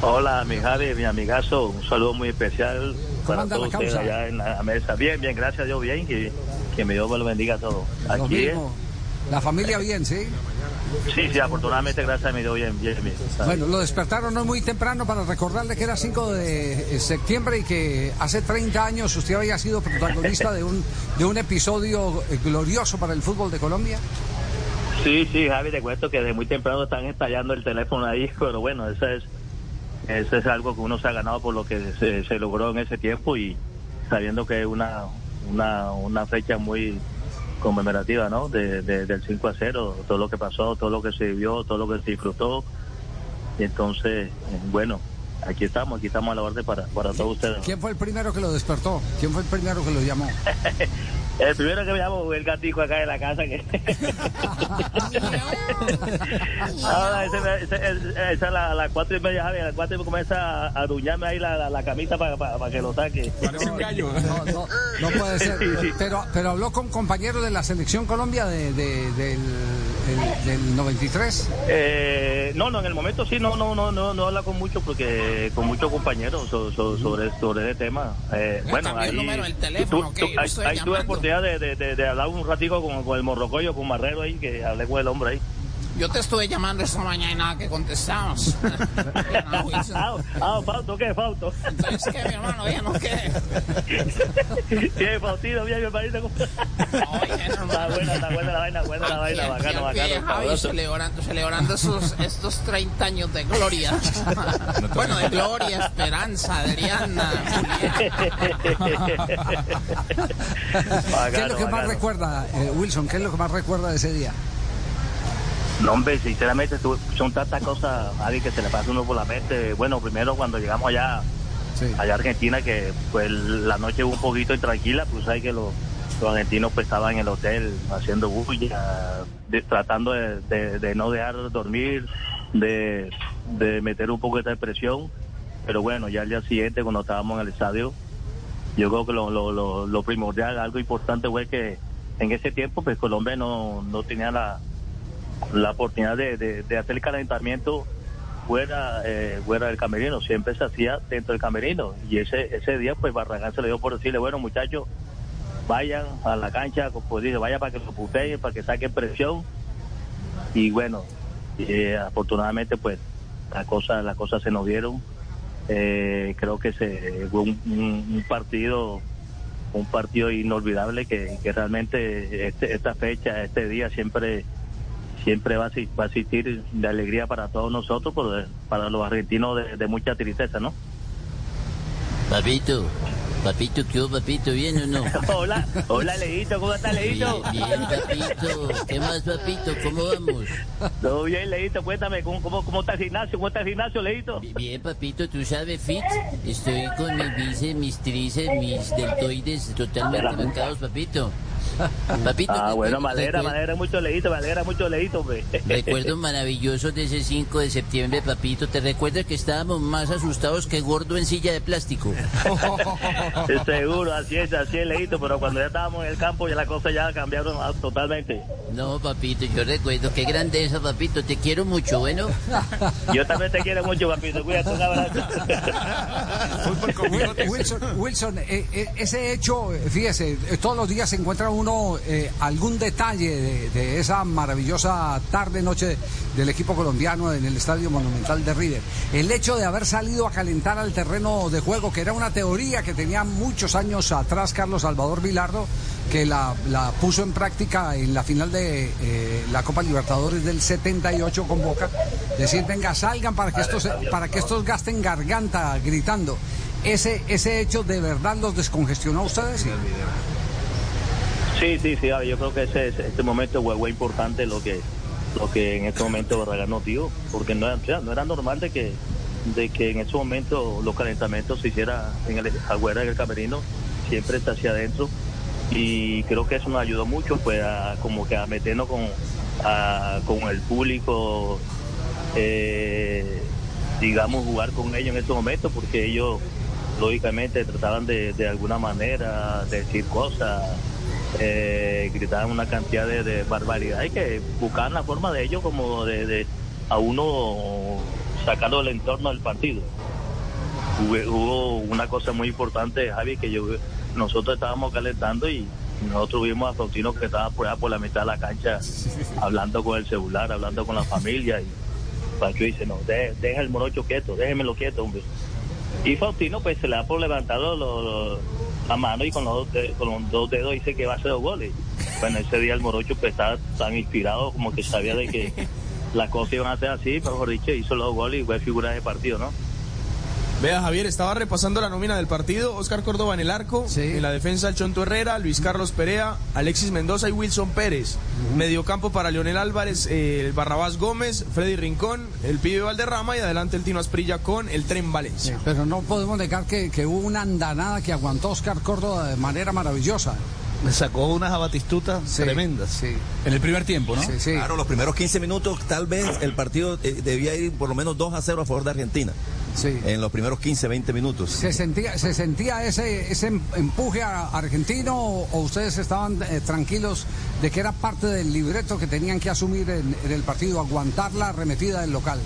Hola, mi Javi, mi amigazo, un saludo muy especial para todos ustedes allá en la mesa. Bien, bien, gracias a Dios, bien, que, que mi Dios me lo bendiga a todos. Lo Aquí, mismo. La familia bien, ¿sí? sí, sí, afortunadamente, gracias a mi Dios, bien, bien, bien. Bueno, lo despertaron no muy temprano para recordarle que era 5 de eh, septiembre y que hace 30 años usted había sido protagonista de un, de un episodio eh, glorioso para el fútbol de Colombia. Sí, sí, Javi, te cuento que desde muy temprano están estallando el teléfono ahí, pero bueno, eso es, eso es algo que uno se ha ganado por lo que se, se logró en ese tiempo y sabiendo que es una, una, una fecha muy conmemorativa, ¿no? De, de- del 5 a 0, todo lo que pasó, todo lo que se vivió, todo lo que se disfrutó. Y entonces, eh, bueno, aquí estamos, aquí estamos a la orden para, para todos ustedes. ¿Quién fue el primero que lo despertó? ¿Quién fue el primero que lo llamó? El primero que me llamo fue el gatico acá de la casa que... Ahora, ese, ese, ese- esa a la- a las cuatro y media, Javi, a las cuatro y media comienza a aruñarme ahí la, la, la camita para que lo saque. Parece un gallo. No, no, no puede ser. Sí, sí. Pero, pero habló con compañeros de la selección Colombia de, de- del, el- del 93. Eh, no, no, en el momento sí, no, no, no, no, no habla con mucho porque con muchos compañeros so- so- sobre, sobre ese tema. Eh, bueno, cambió el ahí, número del teléfono, yo lo ahí, ahí tuve llamando. De, de, hablar un ratico con, con el morrocoyo, con Marrero ahí, que hablé con el hombre ahí. Yo te estuve llamando esta mañana y nada que contestamos. Ah, Fausto, ¿qué, Fausto? Entonces, ¿qué, mi hermano? ¿Ya no qué? ¿Qué, Faustino? Bien, mi hermanito. Oye, Está buena, está buena la vaina, buena la vaina, Aquí, bacano, aquí, aquí, bacano. Javi, celebrando, celebrando esos, estos 30 años de gloria. bueno, de gloria, esperanza, Adriana. ¿Qué es lo que más recuerda, eh, Wilson? ¿Qué es lo que más recuerda de ese día? No, hombre, sinceramente son tantas cosas, Javi, que se le pasa uno por la mente. Bueno, primero cuando llegamos allá, Sí. allá a Argentina, que pues la noche fue un poquito intranquila, pues sabes que los, los argentinos pues estaban en el hotel haciendo bulla, de- tratando de, de- de no dejar dormir, de, de meter un poco de presión. Pero bueno, ya al día siguiente cuando estábamos en el estadio, yo creo que lo, lo, lo, lo primordial, algo importante fue que en ese tiempo pues Colombia no, no tenía la, la oportunidad de, hacer el calentamiento fuera eh, fuera del camerino, siempre se hacía dentro del camerino. Y ese ese día pues Barragán se le dio por decirle, bueno muchachos, vayan a la cancha, como dice, vayan para que lo puteen, para que saquen presión y bueno, eh, afortunadamente pues las cosas las cosas se nos dieron, Eh, creo que se fue un, partido un partido inolvidable que, que realmente este- esta fecha, este día siempre siempre va a, va a asistir de alegría para todos nosotros, pero para los argentinos de, de mucha tristeza, ¿no? Papito, papito, ¿qué hubo, papito? ¿Bien o no? hola, hola Leito, ¿cómo estás Leito? Bien, bien, papito. ¿Qué más, papito? ¿Cómo vamos? Todo bien Leito, cuéntame, ¿cómo, cómo, cómo está el gimnasio? ¿Cómo está el gimnasio Leito? Bien, papito, tú sabes, Fit. Estoy con mis bíceps, mis tríceps, mis deltoides totalmente marcados, papito. Papito. Ah, bueno, me alegra mucho Leito, me alegra mucho Leito, hombre. Recuerdos maravillosos de ese 5 de septiembre, papito. ¿Te recuerdas que estábamos más asustados que gordo en silla de plástico? Seguro, así es, así es Leito, pero cuando ya estábamos en el campo ya las cosas ya cambiaron totalmente. No, papito, yo recuerdo. Qué grandeza, papito. Te quiero mucho, bueno. Yo también te quiero mucho, papito, cuídate, un abrazo. Wilson, Wilson eh, eh, ese hecho, fíjese, eh, todos los días se encuentra uno eh, algún detalle de, esa maravillosa tarde, noche del equipo colombiano en el Estadio Monumental de River. El hecho de haber salido a calentar al terreno de juego, que era una teoría que tenía muchos años atrás Carlos Salvador Vilardo, que la, la puso en práctica en la final de eh, la Copa Libertadores del 78 con Boca, decir, venga, salgan para que estos, para que estos gasten garganta gritando. Ese, ese hecho de verdad los descongestionó a ustedes. Sí, sí, sí, Javi, yo creo que ese, ese- este momento fue, importante lo que lo que en este momento Barragán nos dio, porque no o sea, no era normal de que de que en ese momento los calentamientos se hiciera en el afuera del camerino, siempre está hacia adentro y creo que eso nos ayudó mucho pues a como que a meternos con con el público eh, digamos jugar con ellos en ese momento porque ellos lógicamente trataban de, de alguna manera de decir cosas eh, gritaban una cantidad de, de barbaridad y que buscaban la forma de ellos como de, a uno sacando el entorno del partido. Hubo, una cosa muy importante, Javi, que yo nosotros estábamos calentando y nosotros vimos a Faustino que estaba por por la mitad de la cancha hablando con el celular, hablando con la familia y Pancho dice, no, de- deja el morocho quieto, déjemelo quieto, hombre. Y Faustino pues se le da por levantar lo- lo- la mano y con los, con los dos dedos dice que va a hacer dos goles. Bueno, ese día el morocho pues estaba tan inspirado como que sabía de que las cosas iban a ser así, mejor dicho, hizo los dos goles y fue figura de partido, ¿no? Vea, Javier, estaba repasando la nómina del partido. Oscar Córdoba en el arco. Sí. En la defensa, el Chonto Herrera, Luis Carlos Perea, Alexis Mendoza y Wilson Pérez. Mediocampo para Leonel Álvarez, eh, el Barrabás Gómez, Freddy Rincón, el Pibe Valderrama y adelante el Tino Asprilla con el Tren Valencia. Sí, pero no podemos negar que, que hubo una andanada que aguantó Oscar Córdoba de manera maravillosa. Me sacó unas abatistutas Sí, tremendas. Sí, En el primer tiempo, ¿no? sí, sí. Claro, los primeros 15 minutos tal vez el partido eh, debía ir por lo menos 2 a 0 a favor de Argentina. Sí. En los primeros 15, 20 minutos. ¿Se sentía, se sentía ese, ese em- empuje a- argentino o, o ustedes estaban eh, tranquilos de que era parte del libreto que tenían que asumir en, en el partido, aguantar la arremetida del local?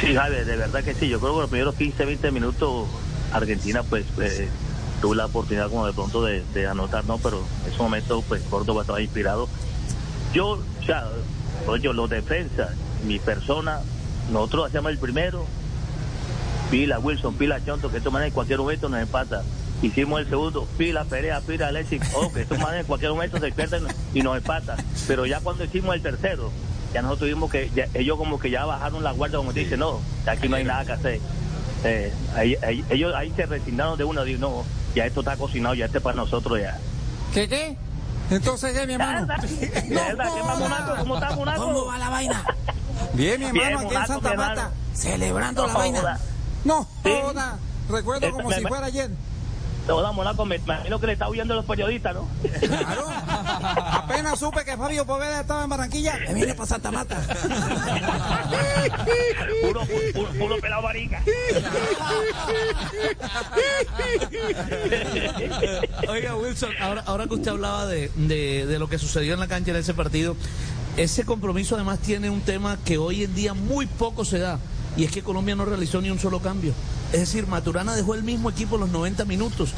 Sí, Javier, de verdad que sí. Yo creo que los primeros 15, 20 minutos Argentina pues eh, tuvo la oportunidad como de pronto de, de anotar, ¿no? Pero en ese momento pues Córdoba estaba inspirado. Yo, o sea, yo los defensas, mi persona, nosotros hacíamos el primero, pila Wilson, pila Chonto, que estos manes en cualquier momento nos empata. Hicimos el segundo, pila Perea, pila Alexis, oh, que estos manes en cualquier momento se pierden y nos empatan. Pero ya cuando hicimos el tercero, ya nosotros tuvimos que, ya- ellos como que ya bajaron la guardia, como dicen, no, aquí no hay nada que hacer. Eh, ahí- ahí- ellos ahí se resignaron de uno, digo, no, ya esto está cocinado, ya este es para nosotros ya. ¿Qué qué? Entonces, ¿qué, mi hermano? ¿De verdad? ¿Qué? ¿Cómo está, Monaco? ¿Cómo va la vaina? Bien, mi Bien, hermano. aquí en Santa. Marta, celebrando No la vaina. No, Sí. Recuerdo Eh, como me- si fuera ayer. Hola, Monaco, me imagino que le está huyendo a los periodistas, ¿no? Claro. Apenas supe que Fabio Poveda estaba en Barranquilla, me vine para Santa Marta. puro, puro, puro pelado marica. Oiga, Wilson, ahora, ahora que usted hablaba de, de- de lo que sucedió en la cancha en ese partido, ese compromiso además tiene un tema que hoy en día muy poco se da, y es que Colombia no realizó ni un solo cambio. Es decir, Maturana dejó el mismo equipo los 90 minutos.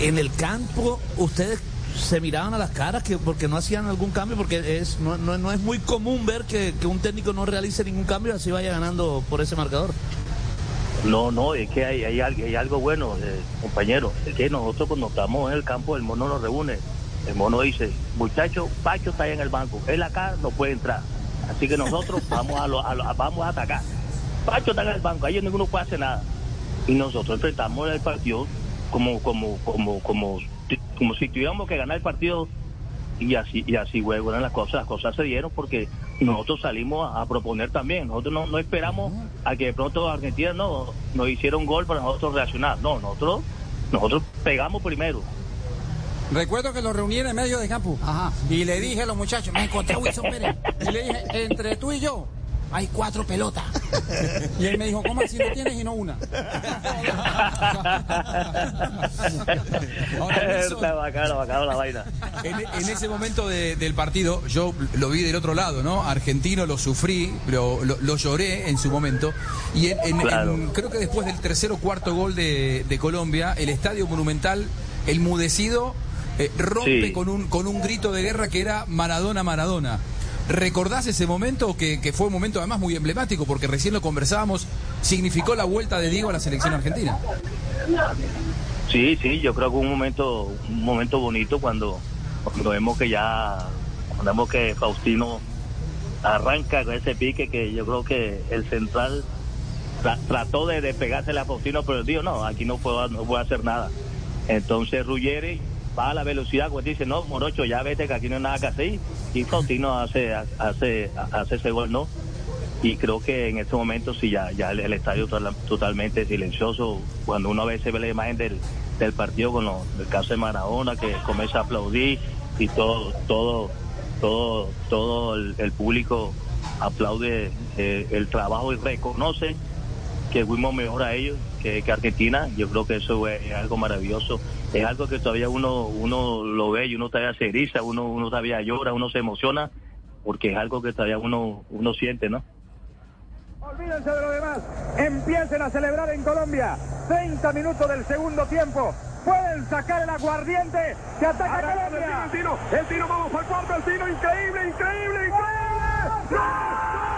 En el campo, ustedes se miraban a las caras que porque no hacían algún cambio, porque es no, no- no es muy común ver que, que un técnico no realice ningún cambio y así vaya ganando por ese marcador. No, no, es que hay, hay, algo- bueno, eh, compañero. Es que nosotros cuando estamos en el campo, el mono nos reúne. El mono dice, muchacho, Pacho está ahí en el banco. Él acá no puede entrar. Así que nosotros vamos a, lo- a lo- vamos a atacar. Pacho está en el banco, ahí ninguno puede hacer nada. Y nosotros enfrentamos el partido como, como, como, como, como si tuviéramos que ganar el partido y así y así eran las cosas las cosas se dieron porque nosotros salimos a, a proponer también nosotros no, no esperamos a que de pronto Argentina no nos hiciera un gol para nosotros reaccionar no nosotros nosotros pegamos primero Recuerdo que lo reuní en el medio de campo. Ajá. Y le dije a los muchachos, me encontré a Wilson Pérez. Y le dije, entre tú y yo, hay cuatro pelotas. Y él me dijo, ¿cómo así no tienes y no una? Ahora, Nelson, está bacano bacano la vaina en, en ese momento de- del partido, yo lo vi del otro lado, ¿no? Argentino lo sufrí, lo, lo- lo lloré en su momento. Y en- en- Claro. en- creo que después del tercer o cuarto gol de, de Colombia, el estadio monumental, el mudecido, eh, rompe Sí. con, un, con un grito de guerra que era Maradona, Maradona. ¿Recordás ese momento que, que fue un momento además muy emblemático porque recién lo conversábamos, significó la vuelta de Diego a la selección argentina? Sí, sí, yo creo que un momento, un momento bonito cuando, vemos que ya, cuando vemos que Faustino arranca con ese pique que yo creo que el central tra- trató de, de pegársele a Faustino, pero dijo, no, aquí no puedo, no puedo hacer nada. Entonces Ruggeri va a la velocidad, pues dice, no, Morocho, ya vete que aquí no hay nada que hacer, y Faustino hace, hace, hace ese gol, ¿no? y creo que en este momento sí ya ya el, estadio total- totalmente silencioso cuando uno a veces ve la imagen del, del partido con lo- el caso de Maradona que comienza a aplaudir y todo todo todo todo el, el público aplaude eh, el trabajo y reconoce que fuimos mejor a ellos que, que Argentina yo creo que eso es, algo maravilloso es algo que todavía uno uno lo ve y uno todavía se eriza uno uno todavía llora uno se emociona porque es algo que todavía uno uno siente no Olvídense de lo demás. Empiecen a celebrar en Colombia. 30 minutos del segundo tiempo. Pueden sacar el aguardiente que ataca a Colombia. El tiro, el tiro, vamos al cuarto, el tiro, increíble, increíble, increíble. ¡Gol! ¡Gol!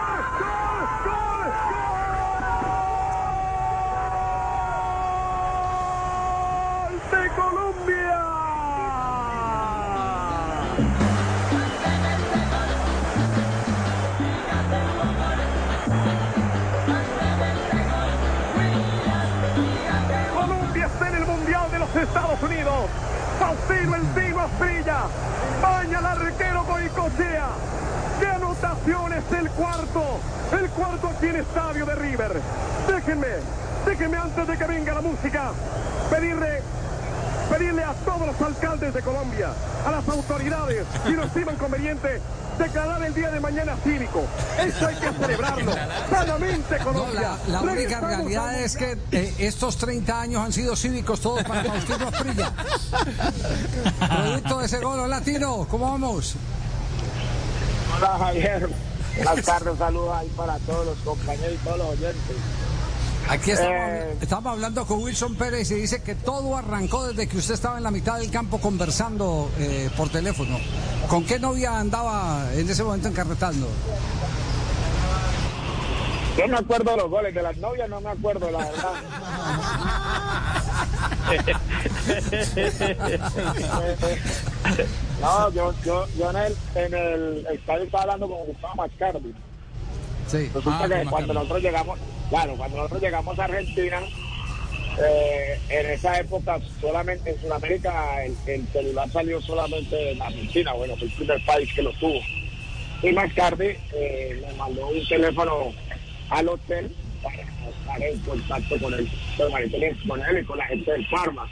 Colombia está en el Mundial de los Estados Unidos. Faustino El Tino Asprilla. Baña al arquero Goicochea. ¡Qué anotaciones el cuarto! El cuarto aquí en Estadio de River. Déjenme, déjenme antes de que venga la música, pedirle pedirle a todos los alcaldes de Colombia, a las autoridades, si lo estiman conveniente, declarar el día de mañana cívico. Eso hay que celebrarlo. Sanamente No, Colombia. la, la única realidad a- es que eh, estos 30 años han sido cívicos todos para Faustino Asprilla. Producto de ese gol latino, ¿cómo vamos? Hola Javier, buenas tardes, saludos ahí para todos los compañeros y todos los oyentes. Aquí estamos, Eh. estamos hablando con Wilson Pérez y dice que todo arrancó desde que usted estaba en la mitad del campo conversando eh, por teléfono. ¿Con qué novia andaba en ese momento encarretando? Yo me acuerdo los goles de las novias, no me acuerdo, la verdad. no, yo, yo, yo en el, en el estadio estaba hablando con Gustavo Mascardi. Sí. Resulta Ah, que cuando Mascardi. nosotros llegamos, claro, cuando nosotros llegamos a Argentina, eh, en esa época solamente en Sudamérica el, el celular salió solamente en Argentina, bueno, fue el primer país que lo tuvo. Y más tarde eh, me mandó un teléfono al hotel para estar en contacto con él, con él y con la gente del Parma.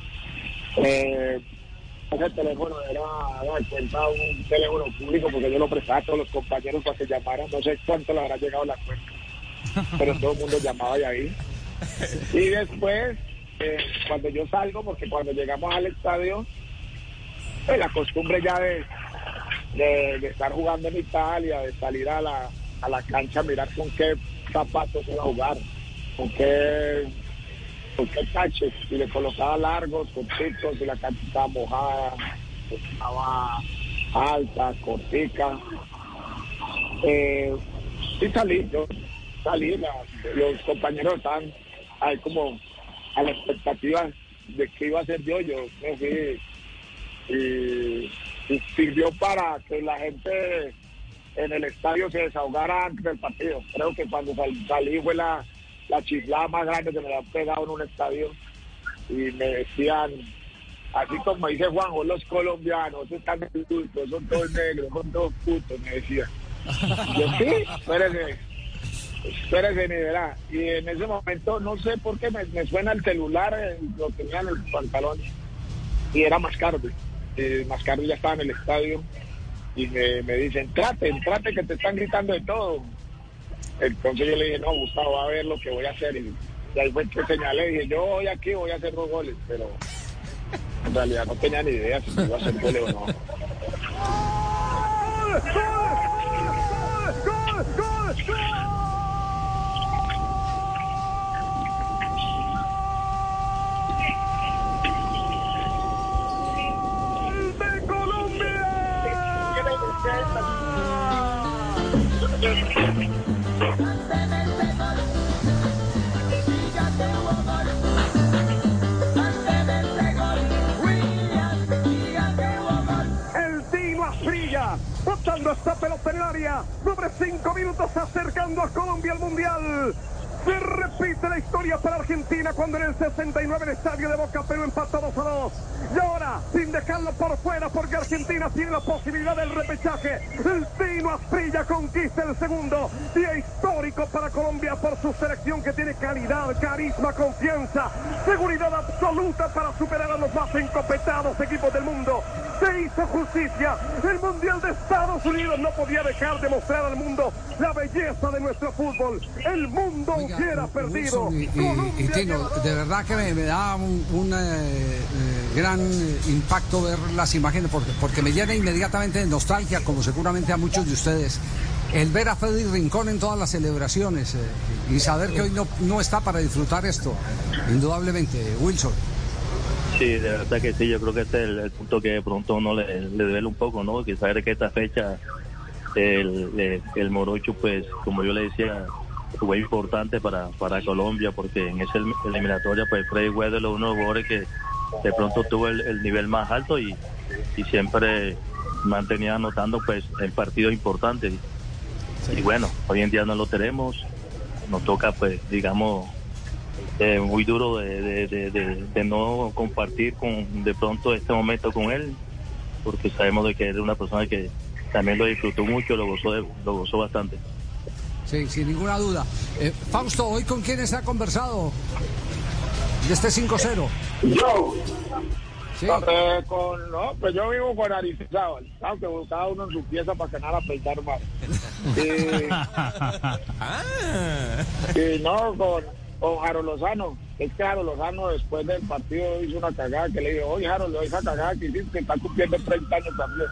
Eh, ese teléfono era, era cuenta un teléfono público porque yo lo prestaba a todos los compañeros para que llamaran, no sé cuánto le habrá llegado la cuenta, pero todo el mundo llamaba ahí. Y después, eh, cuando yo salgo, porque cuando llegamos al estadio, pues, la costumbre ya de, de, estar jugando en Italia, de salir a la, a la cancha, mirar con qué zapatos iba a jugar, con qué, con qué taches, si le colocaba largos, cortitos, si la cancha estaba mojada, estaba alta, cortica. Eh, y salí, yo salí, la- los compañeros estaban ahí como a la expectativa de qué iba a hacer yo, yo me fui y, y sirvió para que la gente en el estadio se desahogara antes del partido. Creo que cuando sal- salí fue la, la más grande que me la han pegado en un estadio y me decían, así como dice Juanjo, los colombianos están putos, son todos negros, son todos putos, me decían. Yo sí, espérese, espérese, ni verá. Y en ese momento, no sé por qué me, suena el celular, eh, lo tenía en el pantalón, y era Mascardi. Eh, Mascardi ya estaba en el estadio y me, dicen, trate, trate que te están gritando de todo. Entonces yo le dije, no, Gustavo, a ver lo que voy a hacer. Y, y ahí fue que señalé, dije, yo voy aquí, voy a hacer dos goles, pero en realidad no tenía ni idea si iba a hacer goles o no. Sobre cinco minutos acercando a Colombia al Mundial. Se repite la historia para Argentina cuando en el 69 el estadio de Boca Perú empató 2 a 2. Y ahora, sin dejarlo por fuera, porque Argentina tiene la posibilidad del repechaje. El Tino Asprilla conquista el segundo. Día histórico para Colombia por su selección que tiene calidad, carisma, confianza, seguridad absoluta para superar a los más encopetados equipos del mundo. Se hizo justicia. El Mundial de Estados Unidos no podía dejar de mostrar al mundo la belleza de nuestro fútbol. El mundo Oiga, hubiera perdido. Y, y- y Tino, de verdad que me, me da un, un, eh, eh, gran eh, impacto ver las imágenes porque, porque me llena inmediatamente de nostalgia, como seguramente a muchos de ustedes, el ver a Freddy Rincón en todas las celebraciones eh, y saber que hoy no, no está para disfrutar esto, indudablemente, Wilson. Sí, de verdad que sí, yo creo que este es el, el punto que de pronto uno le, le duele un poco, ¿no? Que saber que esta fecha el, el, el Morocho, pues, como yo le decía, fue importante para, para Colombia, porque en esa elim- eliminatoria, pues, Freddy Weather es uno de los jugadores que de pronto tuvo el, el nivel más alto y, y siempre mantenía anotando, pues, en partidos importantes. Y bueno, hoy en día no lo tenemos, nos toca, pues, digamos, eh, muy duro de, de, de, de- de no compartir con de pronto este momento con él, porque sabemos de que era una persona que también lo disfrutó mucho, lo gozó, de- lo gozó bastante. Sí, sin ninguna duda. Eh, Fausto, ¿hoy con quiénes ha conversado de este 5-0? Yo, Sí. eh, con, no, pues yo vivo con Aristizábal, aunque cada uno en su pieza para que nada peitar más. Y, y no, con, con Jaro Lozano. Es que Jaro Lozano después del partido hizo una cagada que le dijo, oye Jaro, le esa cagada que hiciste, que está cumpliendo 30 años también.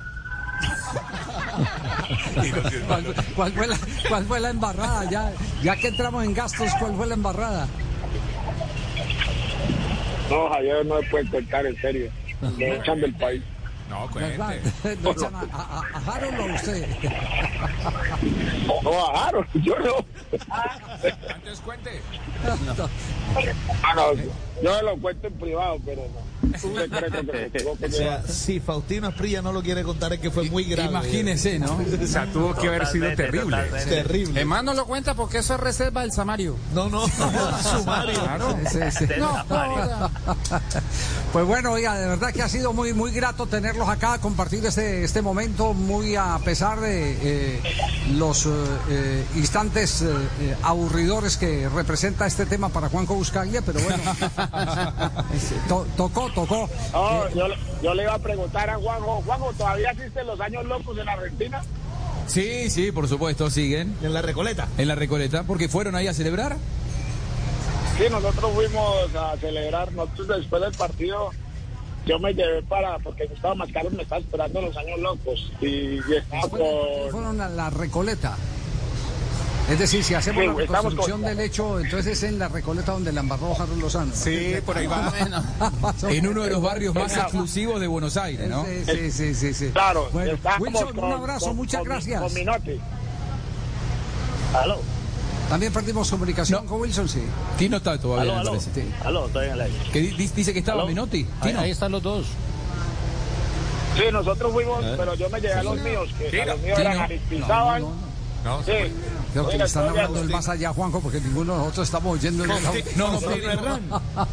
¿Cuál, cuál fue la, cuál fue la embarrada? Ya, ya que entramos en gastos, ¿cuál fue la embarrada? No, Javier no me puede contar en serio. Me echan del país. No. ¿Lo echan a, a, Harold o a usted? No, a Jaro, yo no. Antes cuente. Ah, no, yo lo cuento en privado, pero no. Que O sea, si Faustino Asprilla no lo quiere contar es que fue muy grave. Imagínese, ¿no? O sea, tuvo que haber sido terrible. totalmente. Terrible. Además no lo cuenta porque eso es reserva del Samario. No, no, sumario. Sí, sí. Del Samario. Pues bueno, oiga, de verdad que ha sido muy muy grato tenerlos acá, compartir este, este momento, muy a pesar de eh, los eh, eh, instantes eh, aburridores que representa este tema para Juanjo Buscaglia, pero bueno, to- tocó, tocó. Yo le iba a preguntar a Juanjo, Juanjo, ¿todavía existen los años locos en Argentina? Sí, sí, por supuesto, siguen En la Recoleta. en la Recoleta, porque fueron ahí a celebrar. Sí, nosotros fuimos a celebrar, nosotros después del partido, yo me llevé para, porque Gustavo Mascaros me estaba esperando los años locos, y, y estaba con... Fueron a la Recoleta. Es decir, si hacemos Sí, la reconstrucción con- del hecho, entonces es en la Recoleta donde la embarró Harold Lozano. Sí, por ahí va. En uno de los barrios más exclusivos de Buenos Aires, ¿no? Sí, sí, sí, sí, sí. Claro, Bueno, Wilson, con- un abrazo, con- muchas con- gracias. Con Minotti. Aló, También perdimos comunicación con Wilson, sí. Tino está todavía, aló, me aló. parece. Aló, estoy en el aire. Que di- dice que estaba ¿Aló? Menotti. Ahí, Tino. ahí están los dos. Sí, nosotros fuimos, pero yo me llevé a los míos, que a los míos Tino. eran Aristizábal. No, Sí. Creo que le están hablando del más allá, Juanjo, porque ninguno de nosotros estamos oyendo el No, no, pero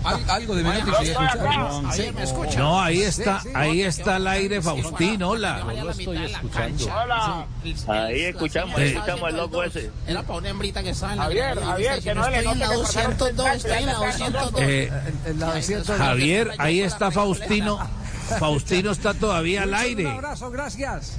Al- algo de escuchar. escucha. No, ahí está, ahí está el aire Faustino, hola. Yo lo estoy escuchando. Hola. Ahí escuchamos, ahí escuchamos el loco ese. Era para una hembrita que estaba en la Javier, Javier, que no se le estoy en la note que pasaron 202, tres estoy en la años, ya está 202. En la 200. Javier, ahí está Faustino. Faustino está todavía al Un aire. abrazo, gracias.